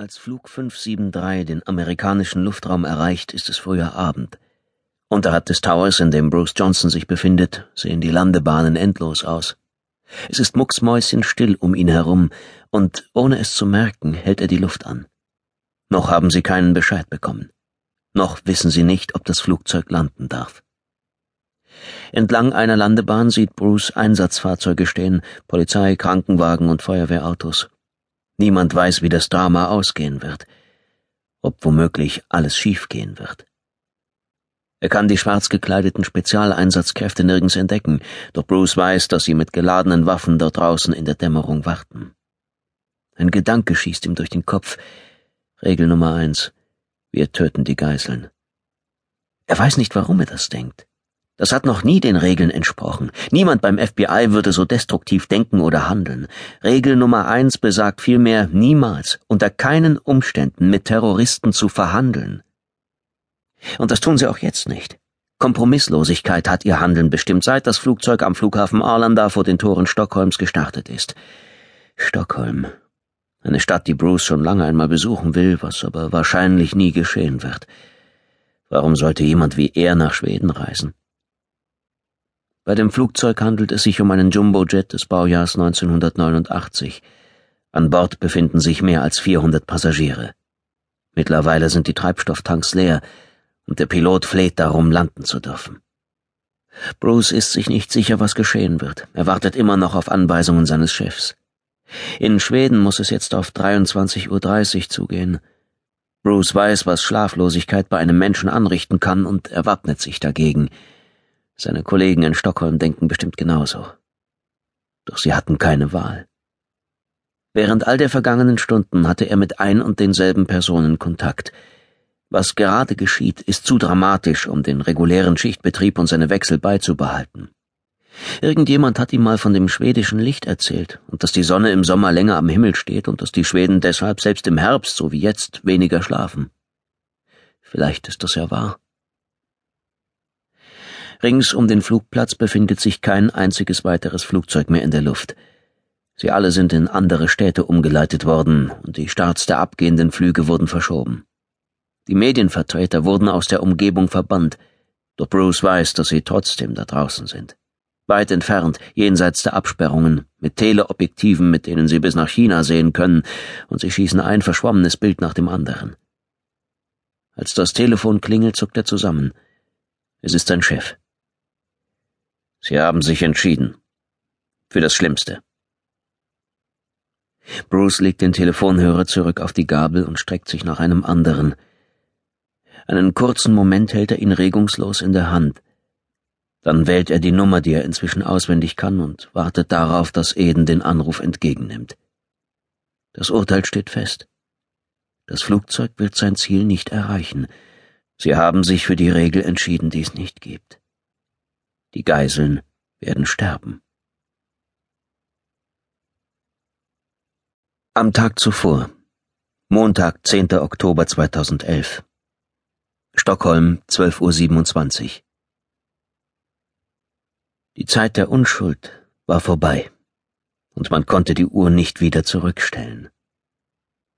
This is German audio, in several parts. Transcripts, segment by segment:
Als Flug 573 den amerikanischen Luftraum erreicht, ist es früher Abend. Unterhalb des Towers, in dem Bruce Johnson sich befindet, sehen die Landebahnen endlos aus. Es ist mucksmäuschenstill um ihn herum, und ohne es zu merken, hält er die Luft an. Noch haben sie keinen Bescheid bekommen. Noch wissen sie nicht, ob das Flugzeug landen darf. Entlang einer Landebahn sieht Bruce Einsatzfahrzeuge stehen, Polizei, Krankenwagen und Feuerwehrautos. Niemand weiß, wie das Drama ausgehen wird, ob womöglich alles schiefgehen wird. Er kann die schwarz gekleideten Spezialeinsatzkräfte nirgends entdecken, doch Bruce weiß, dass sie mit geladenen Waffen dort draußen in der Dämmerung warten. Ein Gedanke schießt ihm durch den Kopf. Regel Nummer eins. Wir töten die Geiseln. Er weiß nicht, warum er das denkt. Das hat noch nie den Regeln entsprochen. Niemand beim FBI würde so destruktiv denken oder handeln. Regel Nummer eins besagt vielmehr niemals, unter keinen Umständen mit Terroristen zu verhandeln. Und das tun sie auch jetzt nicht. Kompromisslosigkeit hat ihr Handeln bestimmt, seit das Flugzeug am Flughafen Arlanda vor den Toren Stockholms gestartet ist. Stockholm. Eine Stadt, die Bruce schon lange einmal besuchen will, was aber wahrscheinlich nie geschehen wird. Warum sollte jemand wie er nach Schweden reisen? Bei dem Flugzeug handelt es sich um einen Jumbojet des Baujahrs 1989. An Bord befinden sich mehr als 400 Passagiere. Mittlerweile sind die Treibstofftanks leer und der Pilot fleht darum, landen zu dürfen. Bruce ist sich nicht sicher, was geschehen wird. Er wartet immer noch auf Anweisungen seines Chefs. In Schweden muss es jetzt auf 23.30 Uhr zugehen. Bruce weiß, was Schlaflosigkeit bei einem Menschen anrichten kann und er wappnet sich dagegen. Seine Kollegen in Stockholm denken bestimmt genauso. Doch sie hatten keine Wahl. Während all der vergangenen Stunden hatte er mit ein und denselben Personen Kontakt. Was gerade geschieht, ist zu dramatisch, um den regulären Schichtbetrieb und seine Wechsel beizubehalten. Irgendjemand hat ihm mal von dem schwedischen Licht erzählt und dass die Sonne im Sommer länger am Himmel steht und dass die Schweden deshalb selbst im Herbst, so wie jetzt, weniger schlafen. Vielleicht ist das ja wahr. Rings um den Flugplatz befindet sich kein einziges weiteres Flugzeug mehr in der Luft. Sie alle sind in andere Städte umgeleitet worden und die Starts der abgehenden Flüge wurden verschoben. Die Medienvertreter wurden aus der Umgebung verbannt, doch Bruce weiß, dass sie trotzdem da draußen sind. Weit entfernt, jenseits der Absperrungen, mit Teleobjektiven, mit denen sie bis nach China sehen können, und sie schießen ein verschwommenes Bild nach dem anderen. Als das Telefon klingelt, zuckt er zusammen. Es ist sein Chef. Sie haben sich entschieden. Für das Schlimmste. Bruce legt den Telefonhörer zurück auf die Gabel und streckt sich nach einem anderen. Einen kurzen Moment hält er ihn regungslos in der Hand. Dann wählt er die Nummer, die er inzwischen auswendig kann, und wartet darauf, dass Eden den Anruf entgegennimmt. Das Urteil steht fest. Das Flugzeug wird sein Ziel nicht erreichen. Sie haben sich für die Regel entschieden, die es nicht gibt. Die Geiseln werden sterben. Am Tag zuvor, Montag, 10. Oktober 2011. Stockholm, 12.27 Uhr. Die Zeit der Unschuld war vorbei, und man konnte die Uhr nicht wieder zurückstellen.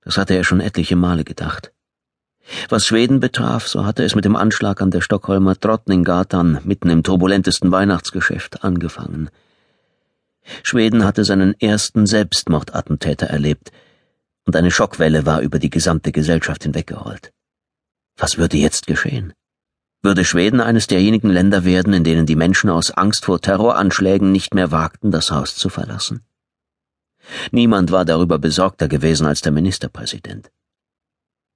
Das hatte er schon etliche Male gedacht. Was Schweden betraf, so hatte es mit dem Anschlag an der Stockholmer Drottninggatan mitten im turbulentesten Weihnachtsgeschäft angefangen. Schweden hatte seinen ersten Selbstmordattentäter erlebt, und eine Schockwelle war über die gesamte Gesellschaft hinweggerollt. Was würde jetzt geschehen? Würde Schweden eines derjenigen Länder werden, in denen die Menschen aus Angst vor Terroranschlägen nicht mehr wagten, das Haus zu verlassen? Niemand war darüber besorgter gewesen als der Ministerpräsident.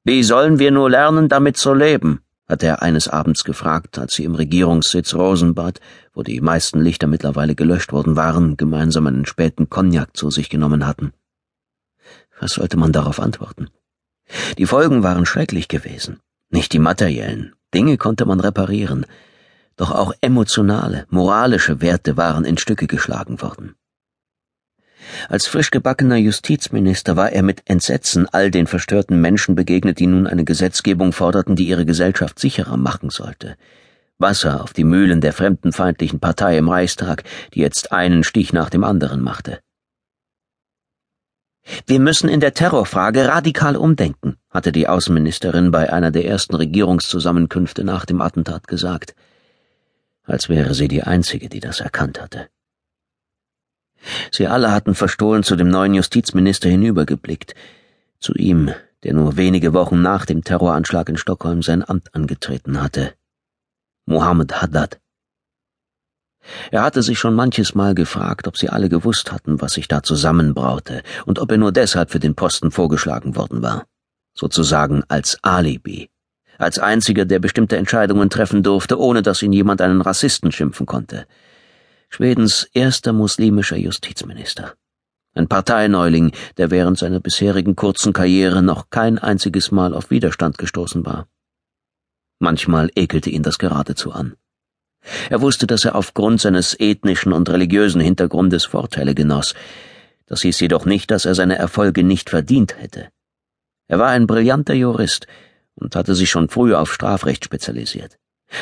Wie sollen wir nur lernen, damit zu leben? hatte er eines Abends gefragt, als sie im Regierungssitz Rosenbad, wo die meisten Lichter mittlerweile gelöscht worden waren, gemeinsam einen späten Cognac zu sich genommen hatten. Was sollte man darauf antworten? Die Folgen waren schrecklich gewesen, nicht die materiellen, Dinge konnte man reparieren, doch auch emotionale, moralische Werte waren in Stücke geschlagen worden. Als frisch gebackener Justizminister war er mit Entsetzen all den verstörten Menschen begegnet, die nun eine Gesetzgebung forderten, die ihre Gesellschaft sicherer machen sollte. Wasser auf die Mühlen der fremdenfeindlichen Partei im Reichstag, die jetzt einen Stich nach dem anderen machte. Wir müssen in der Terrorfrage radikal umdenken, hatte die Außenministerin bei einer der ersten Regierungszusammenkünfte nach dem Attentat gesagt, als wäre sie die Einzige, die das erkannt hatte. Sie alle hatten verstohlen zu dem neuen Justizminister hinübergeblickt, zu ihm, der nur wenige Wochen nach dem Terroranschlag in Stockholm sein Amt angetreten hatte. Mohammed Haddad. Er hatte sich schon manches Mal gefragt, ob sie alle gewusst hatten, was sich da zusammenbraute, und ob er nur deshalb für den Posten vorgeschlagen worden war. Sozusagen als Alibi. Als einziger, der bestimmte Entscheidungen treffen durfte, ohne dass ihn jemand einen Rassisten schimpfen konnte. Schwedens erster muslimischer Justizminister. Ein Parteineuling, der während seiner bisherigen kurzen Karriere noch kein einziges Mal auf Widerstand gestoßen war. Manchmal ekelte ihn das geradezu an. Er wusste, dass er aufgrund seines ethnischen und religiösen Hintergrundes Vorteile genoss. Das hieß jedoch nicht, dass er seine Erfolge nicht verdient hätte. Er war ein brillanter Jurist und hatte sich schon früh auf Strafrecht spezialisiert.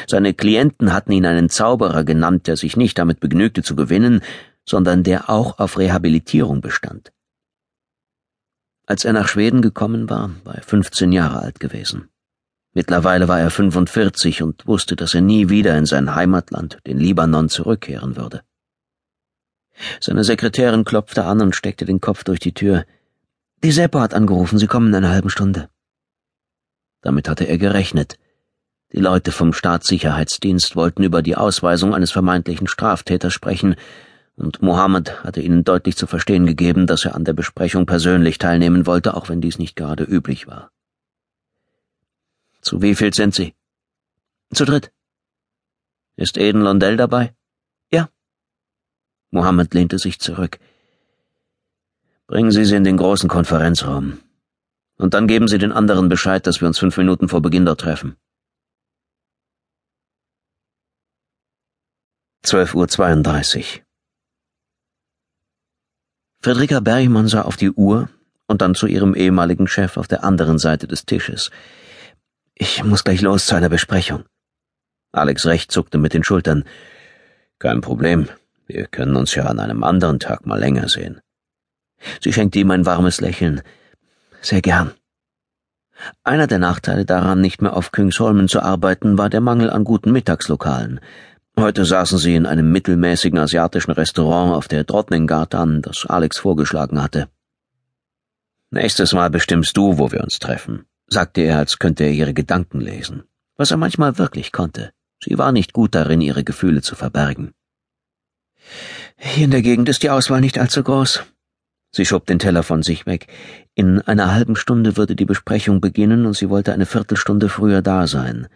Seine Klienten hatten ihn einen Zauberer genannt, der sich nicht damit begnügte zu gewinnen, sondern der auch auf Rehabilitierung bestand. Als er nach Schweden gekommen war, war er 15 Jahre alt gewesen. Mittlerweile war er 45 und wusste, dass er nie wieder in sein Heimatland, den Libanon, zurückkehren würde. Seine Sekretärin klopfte an und steckte den Kopf durch die Tür. Die Seppo hat angerufen, sie kommen in einer halben Stunde. Damit hatte er gerechnet. Die Leute vom Staatssicherheitsdienst wollten über die Ausweisung eines vermeintlichen Straftäters sprechen, und Mohammed hatte ihnen deutlich zu verstehen gegeben, dass er an der Besprechung persönlich teilnehmen wollte, auch wenn dies nicht gerade üblich war. Zu wie viel sind Sie? Zu dritt. Ist Eden Londell dabei? Ja. Mohammed lehnte sich zurück. Bringen Sie sie in den großen Konferenzraum. Und dann geben Sie den anderen Bescheid, dass wir uns fünf Minuten vor Beginn dort treffen. 12.32 Uhr. Friederika Bergmann sah auf die Uhr und dann zu ihrem ehemaligen Chef auf der anderen Seite des Tisches. Ich muss gleich los zu einer Besprechung. Alex Recht zuckte mit den Schultern. Kein Problem. Wir können uns ja an einem anderen Tag mal länger sehen. Sie schenkte ihm ein warmes Lächeln. Sehr gern. Einer der Nachteile daran, nicht mehr auf Küngsholmen zu arbeiten, war der Mangel an guten Mittagslokalen. Heute saßen sie in einem mittelmäßigen asiatischen Restaurant auf der Drottninggatan, das Alex vorgeschlagen hatte. Nächstes Mal bestimmst du, wo wir uns treffen sagte er, als könnte er ihre Gedanken lesen, was er manchmal wirklich konnte. Sie war nicht gut darin, ihre Gefühle zu verbergen. Hier in der Gegend ist die Auswahl nicht allzu groß. Sie schob den Teller von sich weg. In einer halben Stunde würde die Besprechung beginnen und sie wollte eine Viertelstunde früher da sein.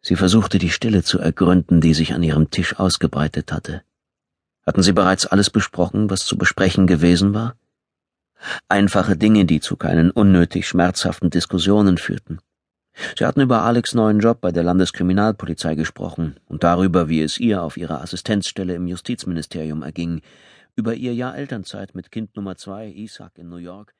Sie versuchte die Stille zu ergründen, die sich an ihrem Tisch ausgebreitet hatte. Hatten sie bereits alles besprochen, was zu besprechen gewesen war? Einfache Dinge, die zu keinen unnötig schmerzhaften Diskussionen führten. Sie hatten über Alex' neuen Job bei der Landeskriminalpolizei gesprochen und darüber, wie es ihr auf ihrer Assistenzstelle im Justizministerium erging, über ihr Jahr Elternzeit mit Kind Nummer zwei, Isaac, in New York